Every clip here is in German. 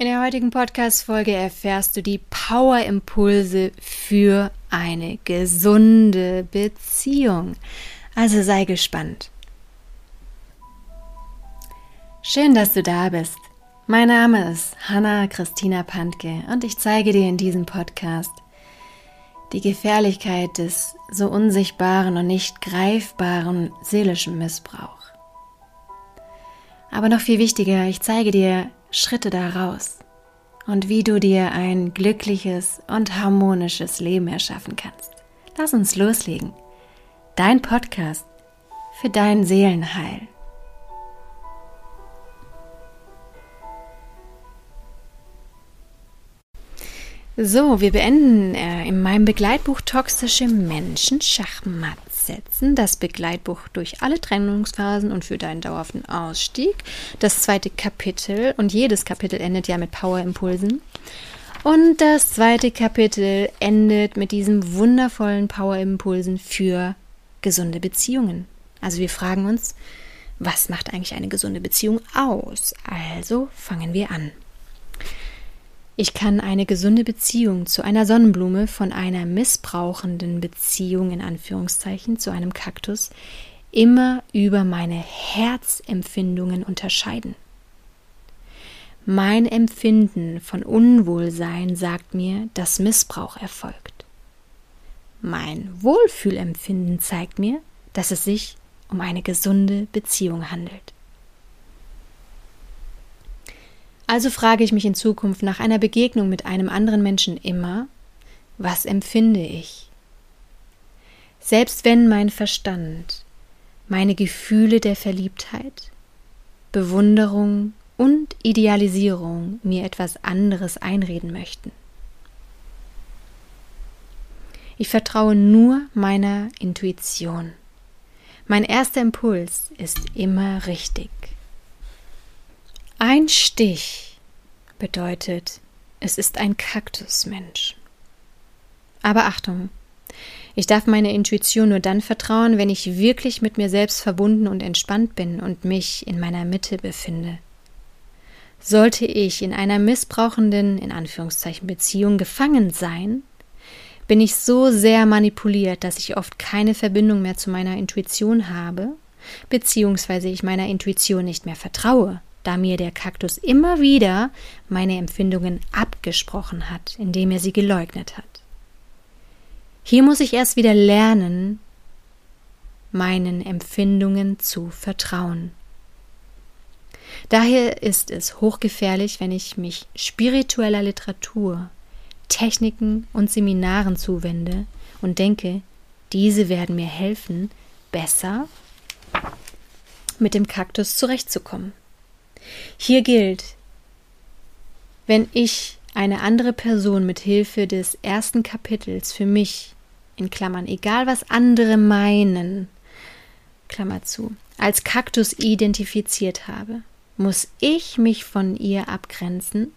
In der heutigen Podcast-Folge erfährst du die Power-Impulse für eine gesunde Beziehung. Also sei gespannt. Schön, dass du da bist. Mein Name ist Hanna Christina Pantke und ich zeige dir in diesem Podcast die Gefährlichkeit des so unsichtbaren und nicht greifbaren seelischen Missbrauchs. Aber noch viel wichtiger, ich zeige dir Schritte daraus und wie du dir ein glückliches und harmonisches Leben erschaffen kannst. Lass uns loslegen. Dein Podcast für dein Seelenheil. So, wir beenden äh, in meinem Begleitbuch Toxische Menschen Schachmatt setzen. Das Begleitbuch durch alle Trennungsphasen und für deinen dauerhaften Ausstieg. Das zweite Kapitel und jedes Kapitel endet ja mit Powerimpulsen. Und das zweite Kapitel endet mit diesen wundervollen Powerimpulsen für gesunde Beziehungen. Also wir fragen uns, was macht eigentlich eine gesunde Beziehung aus? Also fangen wir an. Ich kann eine gesunde Beziehung zu einer Sonnenblume von einer missbrauchenden Beziehung in Anführungszeichen zu einem Kaktus immer über meine Herzempfindungen unterscheiden. Mein Empfinden von Unwohlsein sagt mir, dass Missbrauch erfolgt. Mein Wohlfühlempfinden zeigt mir, dass es sich um eine gesunde Beziehung handelt. Also frage ich mich in Zukunft nach einer Begegnung mit einem anderen Menschen immer, was empfinde ich? Selbst wenn mein Verstand, meine Gefühle der Verliebtheit, Bewunderung und Idealisierung mir etwas anderes einreden möchten. Ich vertraue nur meiner Intuition. Mein erster Impuls ist immer richtig. Ein Stich bedeutet, es ist ein Kaktusmensch. Aber Achtung, ich darf meiner Intuition nur dann vertrauen, wenn ich wirklich mit mir selbst verbunden und entspannt bin und mich in meiner Mitte befinde. Sollte ich in einer missbrauchenden, in Anführungszeichen, Beziehung gefangen sein, bin ich so sehr manipuliert, dass ich oft keine Verbindung mehr zu meiner Intuition habe, beziehungsweise ich meiner Intuition nicht mehr vertraue da mir der Kaktus immer wieder meine Empfindungen abgesprochen hat, indem er sie geleugnet hat. Hier muss ich erst wieder lernen, meinen Empfindungen zu vertrauen. Daher ist es hochgefährlich, wenn ich mich spiritueller Literatur, Techniken und Seminaren zuwende und denke, diese werden mir helfen, besser mit dem Kaktus zurechtzukommen. Hier gilt, wenn ich eine andere Person mit Hilfe des ersten Kapitels für mich, in Klammern, egal was andere meinen, Klammer zu, als Kaktus identifiziert habe, muss ich mich von ihr abgrenzen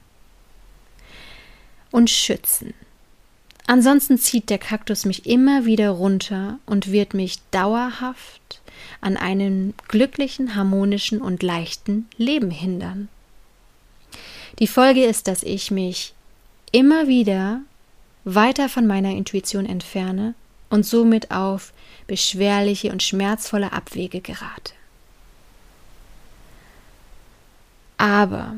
und schützen. Ansonsten zieht der Kaktus mich immer wieder runter und wird mich dauerhaft an einem glücklichen, harmonischen und leichten Leben hindern. Die Folge ist, dass ich mich immer wieder weiter von meiner Intuition entferne und somit auf beschwerliche und schmerzvolle Abwege gerate. Aber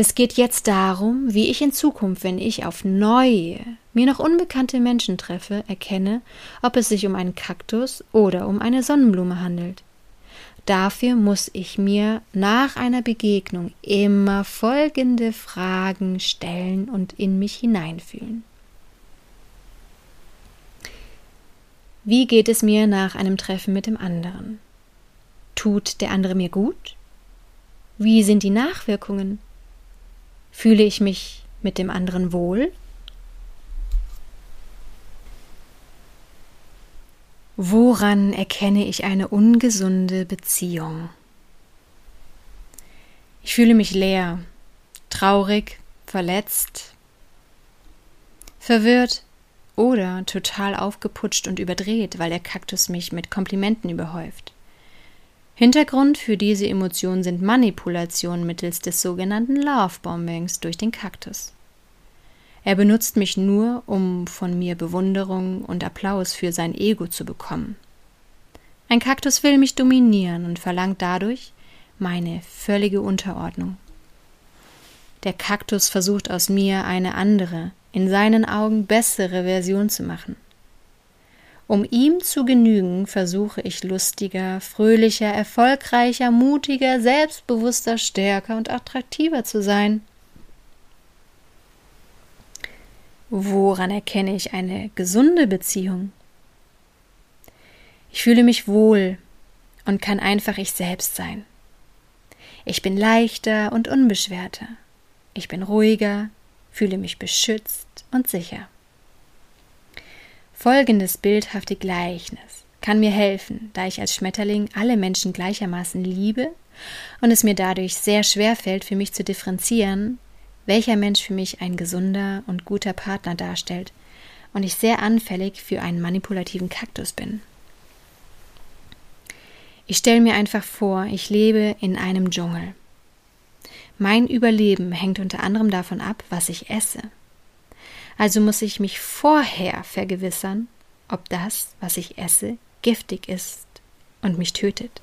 es geht jetzt darum, wie ich in Zukunft, wenn ich auf neue, mir noch unbekannte Menschen treffe, erkenne, ob es sich um einen Kaktus oder um eine Sonnenblume handelt. Dafür muss ich mir nach einer Begegnung immer folgende Fragen stellen und in mich hineinfühlen. Wie geht es mir nach einem Treffen mit dem anderen? Tut der andere mir gut? Wie sind die Nachwirkungen? Fühle ich mich mit dem anderen wohl? Woran erkenne ich eine ungesunde Beziehung? Ich fühle mich leer, traurig, verletzt, verwirrt oder total aufgeputscht und überdreht, weil der Kaktus mich mit Komplimenten überhäuft. Hintergrund für diese Emotion sind Manipulationen mittels des sogenannten Love Bombings durch den Kaktus. Er benutzt mich nur, um von mir Bewunderung und Applaus für sein Ego zu bekommen. Ein Kaktus will mich dominieren und verlangt dadurch meine völlige Unterordnung. Der Kaktus versucht aus mir eine andere, in seinen Augen bessere Version zu machen. Um ihm zu genügen, versuche ich lustiger, fröhlicher, erfolgreicher, mutiger, selbstbewusster, stärker und attraktiver zu sein. Woran erkenne ich eine gesunde Beziehung? Ich fühle mich wohl und kann einfach ich selbst sein. Ich bin leichter und unbeschwerter. Ich bin ruhiger, fühle mich beschützt und sicher. Folgendes bildhafte Gleichnis kann mir helfen, da ich als Schmetterling alle Menschen gleichermaßen liebe und es mir dadurch sehr schwer fällt, für mich zu differenzieren, welcher Mensch für mich ein gesunder und guter Partner darstellt und ich sehr anfällig für einen manipulativen Kaktus bin. Ich stelle mir einfach vor, ich lebe in einem Dschungel. Mein Überleben hängt unter anderem davon ab, was ich esse. Also muss ich mich vorher vergewissern, ob das, was ich esse, giftig ist und mich tötet.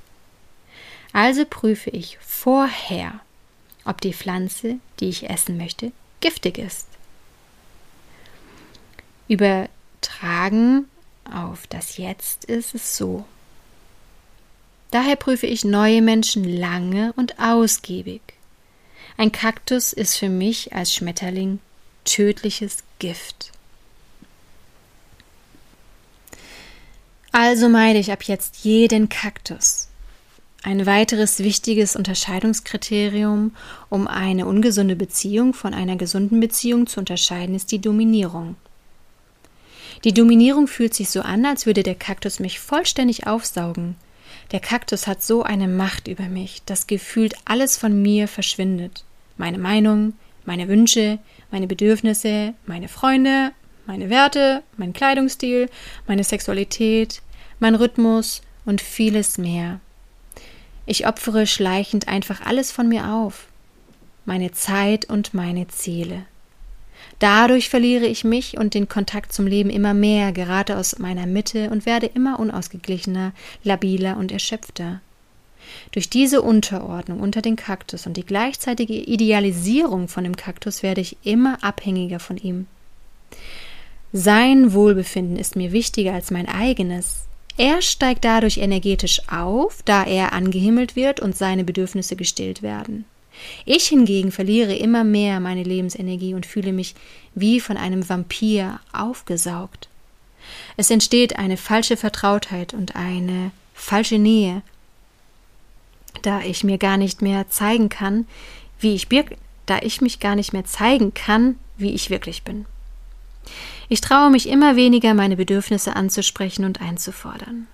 Also prüfe ich vorher, ob die Pflanze, die ich essen möchte, giftig ist. Übertragen auf das Jetzt ist es so. Daher prüfe ich neue Menschen lange und ausgiebig. Ein Kaktus ist für mich als Schmetterling tödliches Gift. Also meide ich ab jetzt jeden Kaktus. Ein weiteres wichtiges Unterscheidungskriterium, um eine ungesunde Beziehung von einer gesunden Beziehung zu unterscheiden, ist die Dominierung. Die Dominierung fühlt sich so an, als würde der Kaktus mich vollständig aufsaugen. Der Kaktus hat so eine Macht über mich, dass gefühlt alles von mir verschwindet. Meine Meinung, meine Wünsche, meine Bedürfnisse, meine Freunde, meine Werte, mein Kleidungsstil, meine Sexualität, mein Rhythmus und vieles mehr. Ich opfere schleichend einfach alles von mir auf, meine Zeit und meine Ziele. Dadurch verliere ich mich und den Kontakt zum Leben immer mehr, gerate aus meiner Mitte und werde immer unausgeglichener, labiler und erschöpfter. Durch diese Unterordnung unter den Kaktus und die gleichzeitige Idealisierung von dem Kaktus werde ich immer abhängiger von ihm. Sein Wohlbefinden ist mir wichtiger als mein eigenes. Er steigt dadurch energetisch auf, da er angehimmelt wird und seine Bedürfnisse gestillt werden. Ich hingegen verliere immer mehr meine Lebensenergie und fühle mich wie von einem Vampir aufgesaugt. Es entsteht eine falsche Vertrautheit und eine falsche Nähe, da ich mir gar nicht mehr zeigen kann, wie ich da ich mich gar nicht mehr zeigen kann, wie ich wirklich bin. Ich traue mich immer weniger, meine Bedürfnisse anzusprechen und einzufordern.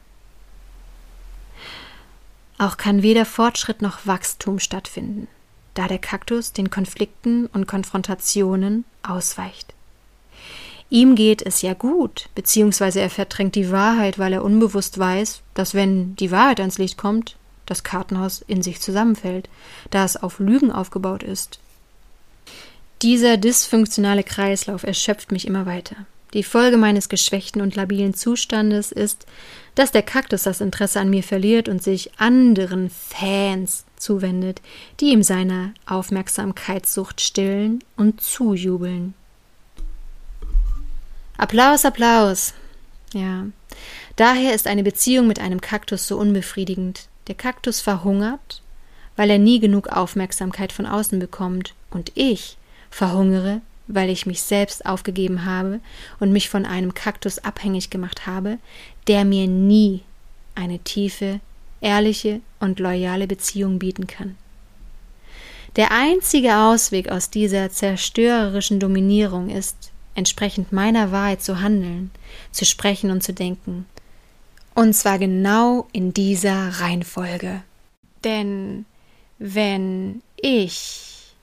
Auch kann weder Fortschritt noch Wachstum stattfinden, da der Kaktus den Konflikten und Konfrontationen ausweicht. Ihm geht es ja gut, beziehungsweise er verdrängt die Wahrheit, weil er unbewusst weiß, dass wenn die Wahrheit ans Licht kommt, das Kartenhaus in sich zusammenfällt, da es auf Lügen aufgebaut ist. Dieser dysfunktionale Kreislauf erschöpft mich immer weiter. Die Folge meines geschwächten und labilen Zustandes ist, dass der Kaktus das Interesse an mir verliert und sich anderen Fans zuwendet, die ihm seine Aufmerksamkeitssucht stillen und zujubeln. Applaus, Applaus. Ja. Daher ist eine Beziehung mit einem Kaktus so unbefriedigend. Der Kaktus verhungert, weil er nie genug Aufmerksamkeit von außen bekommt, und ich verhungere, weil ich mich selbst aufgegeben habe und mich von einem Kaktus abhängig gemacht habe, der mir nie eine tiefe, ehrliche und loyale Beziehung bieten kann. Der einzige Ausweg aus dieser zerstörerischen Dominierung ist, entsprechend meiner Wahrheit zu handeln, zu sprechen und zu denken, und zwar genau in dieser Reihenfolge. Denn wenn ich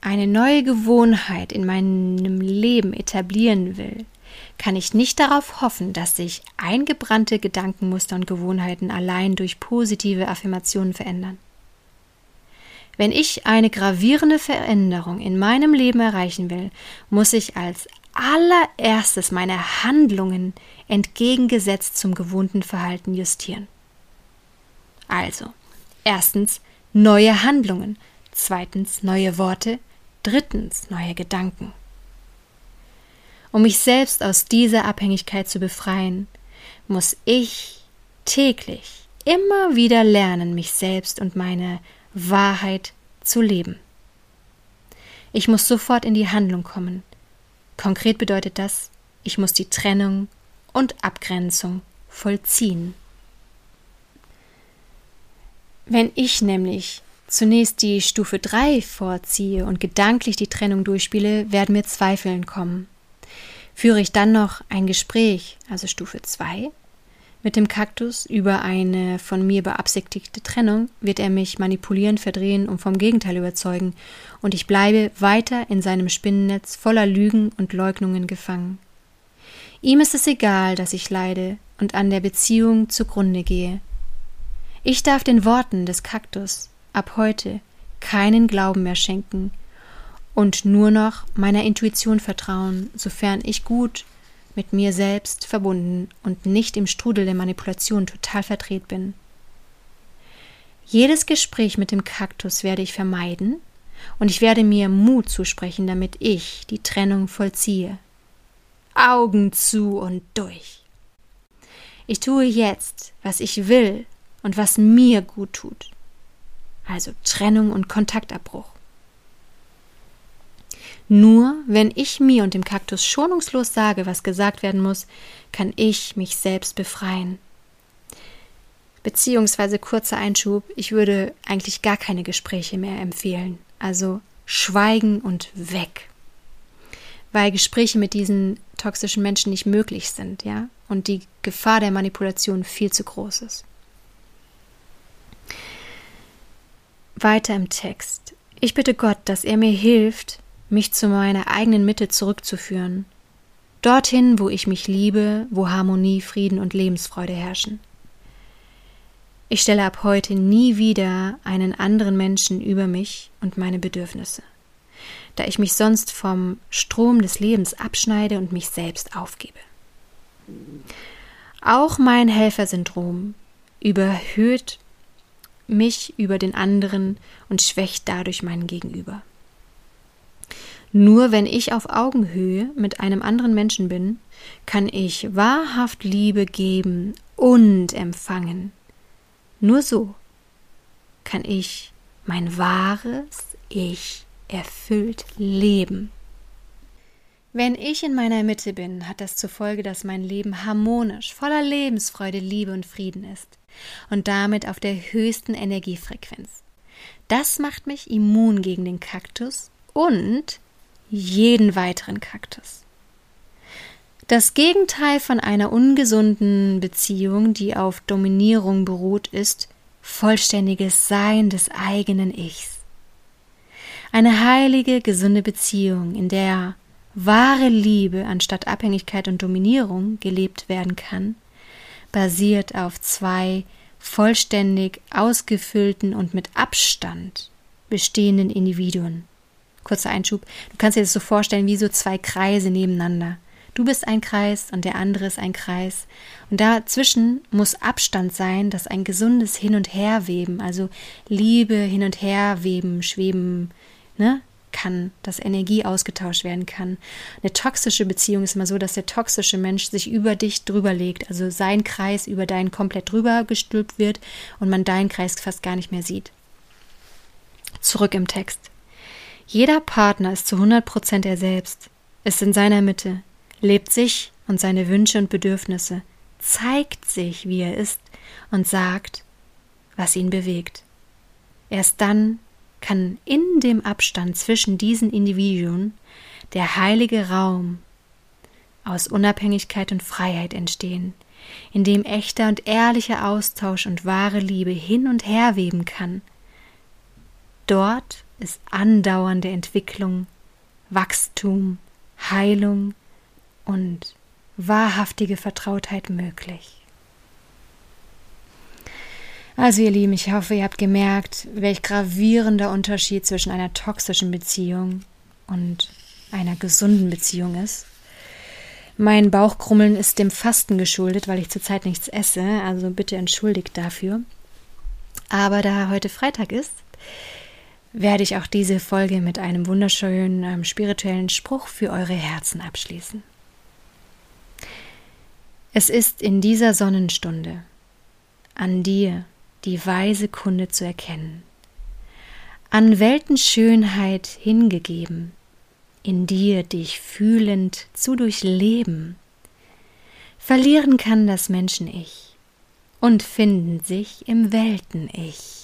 eine neue Gewohnheit in meinem Leben etablieren will, kann ich nicht darauf hoffen, dass sich eingebrannte Gedankenmuster und Gewohnheiten allein durch positive Affirmationen verändern. Wenn ich eine gravierende Veränderung in meinem Leben erreichen will, muss ich als allererstes meine Handlungen entgegengesetzt zum gewohnten Verhalten justieren. Also, erstens neue Handlungen, zweitens neue Worte, drittens neue Gedanken. Um mich selbst aus dieser Abhängigkeit zu befreien, muss ich täglich immer wieder lernen, mich selbst und meine Wahrheit zu leben. Ich muss sofort in die Handlung kommen. Konkret bedeutet das, ich muss die Trennung und Abgrenzung vollziehen. Wenn ich nämlich zunächst die Stufe 3 vorziehe und gedanklich die Trennung durchspiele, werden mir Zweifeln kommen. Führe ich dann noch ein Gespräch, also Stufe 2, mit dem Kaktus über eine von mir beabsichtigte Trennung wird er mich manipulieren, verdrehen und vom Gegenteil überzeugen, und ich bleibe weiter in seinem Spinnennetz voller Lügen und Leugnungen gefangen. Ihm ist es egal, dass ich leide und an der Beziehung zugrunde gehe. Ich darf den Worten des Kaktus ab heute keinen Glauben mehr schenken und nur noch meiner Intuition vertrauen, sofern ich gut mit mir selbst verbunden und nicht im Strudel der Manipulation total verdreht bin. Jedes Gespräch mit dem Kaktus werde ich vermeiden und ich werde mir Mut zusprechen, damit ich die Trennung vollziehe. Augen zu und durch. Ich tue jetzt, was ich will und was mir gut tut. Also Trennung und Kontaktabbruch. Nur wenn ich mir und dem Kaktus schonungslos sage, was gesagt werden muss, kann ich mich selbst befreien. Beziehungsweise kurzer Einschub, ich würde eigentlich gar keine Gespräche mehr empfehlen. Also schweigen und weg. Weil Gespräche mit diesen toxischen Menschen nicht möglich sind, ja, und die Gefahr der Manipulation viel zu groß ist. Weiter im Text. Ich bitte Gott, dass er mir hilft, mich zu meiner eigenen Mitte zurückzuführen. Dorthin, wo ich mich liebe, wo Harmonie, Frieden und Lebensfreude herrschen. Ich stelle ab heute nie wieder einen anderen Menschen über mich und meine Bedürfnisse, da ich mich sonst vom Strom des Lebens abschneide und mich selbst aufgebe. Auch mein Helfersyndrom überhöht mich über den anderen und schwächt dadurch meinen Gegenüber. Nur wenn ich auf Augenhöhe mit einem anderen Menschen bin, kann ich wahrhaft Liebe geben und empfangen. Nur so kann ich mein wahres Ich erfüllt leben. Wenn ich in meiner Mitte bin, hat das zur Folge, dass mein Leben harmonisch, voller Lebensfreude, Liebe und Frieden ist und damit auf der höchsten Energiefrequenz. Das macht mich immun gegen den Kaktus und jeden weiteren Kaktus. Das Gegenteil von einer ungesunden Beziehung, die auf Dominierung beruht, ist vollständiges Sein des eigenen Ichs. Eine heilige, gesunde Beziehung, in der wahre Liebe anstatt Abhängigkeit und Dominierung gelebt werden kann, basiert auf zwei vollständig ausgefüllten und mit Abstand bestehenden Individuen. Kurzer Einschub. Du kannst dir das so vorstellen wie so zwei Kreise nebeneinander. Du bist ein Kreis und der andere ist ein Kreis. Und dazwischen muss Abstand sein, dass ein gesundes Hin- und Herweben, also Liebe hin und her weben, schweben, ne, kann, dass Energie ausgetauscht werden kann. Eine toxische Beziehung ist immer so, dass der toxische Mensch sich über dich drüber legt, also sein Kreis über deinen komplett drüber gestülpt wird und man deinen Kreis fast gar nicht mehr sieht. Zurück im Text. Jeder Partner ist zu 100 Prozent er selbst, ist in seiner Mitte, lebt sich und seine Wünsche und Bedürfnisse, zeigt sich, wie er ist und sagt, was ihn bewegt. Erst dann kann in dem Abstand zwischen diesen Individuen der heilige Raum aus Unabhängigkeit und Freiheit entstehen, in dem echter und ehrlicher Austausch und wahre Liebe hin und her weben kann. Dort ist andauernde Entwicklung, Wachstum, Heilung und wahrhaftige Vertrautheit möglich. Also ihr Lieben, ich hoffe, ihr habt gemerkt, welch gravierender Unterschied zwischen einer toxischen Beziehung und einer gesunden Beziehung ist. Mein Bauchkrummeln ist dem Fasten geschuldet, weil ich zurzeit nichts esse, also bitte entschuldigt dafür. Aber da heute Freitag ist, werde ich auch diese Folge mit einem wunderschönen ähm, spirituellen Spruch für eure Herzen abschließen. Es ist in dieser Sonnenstunde an dir die weise Kunde zu erkennen, an Weltenschönheit hingegeben, in dir dich fühlend zu durchleben. Verlieren kann das Menschen-Ich und finden sich im Welten-Ich.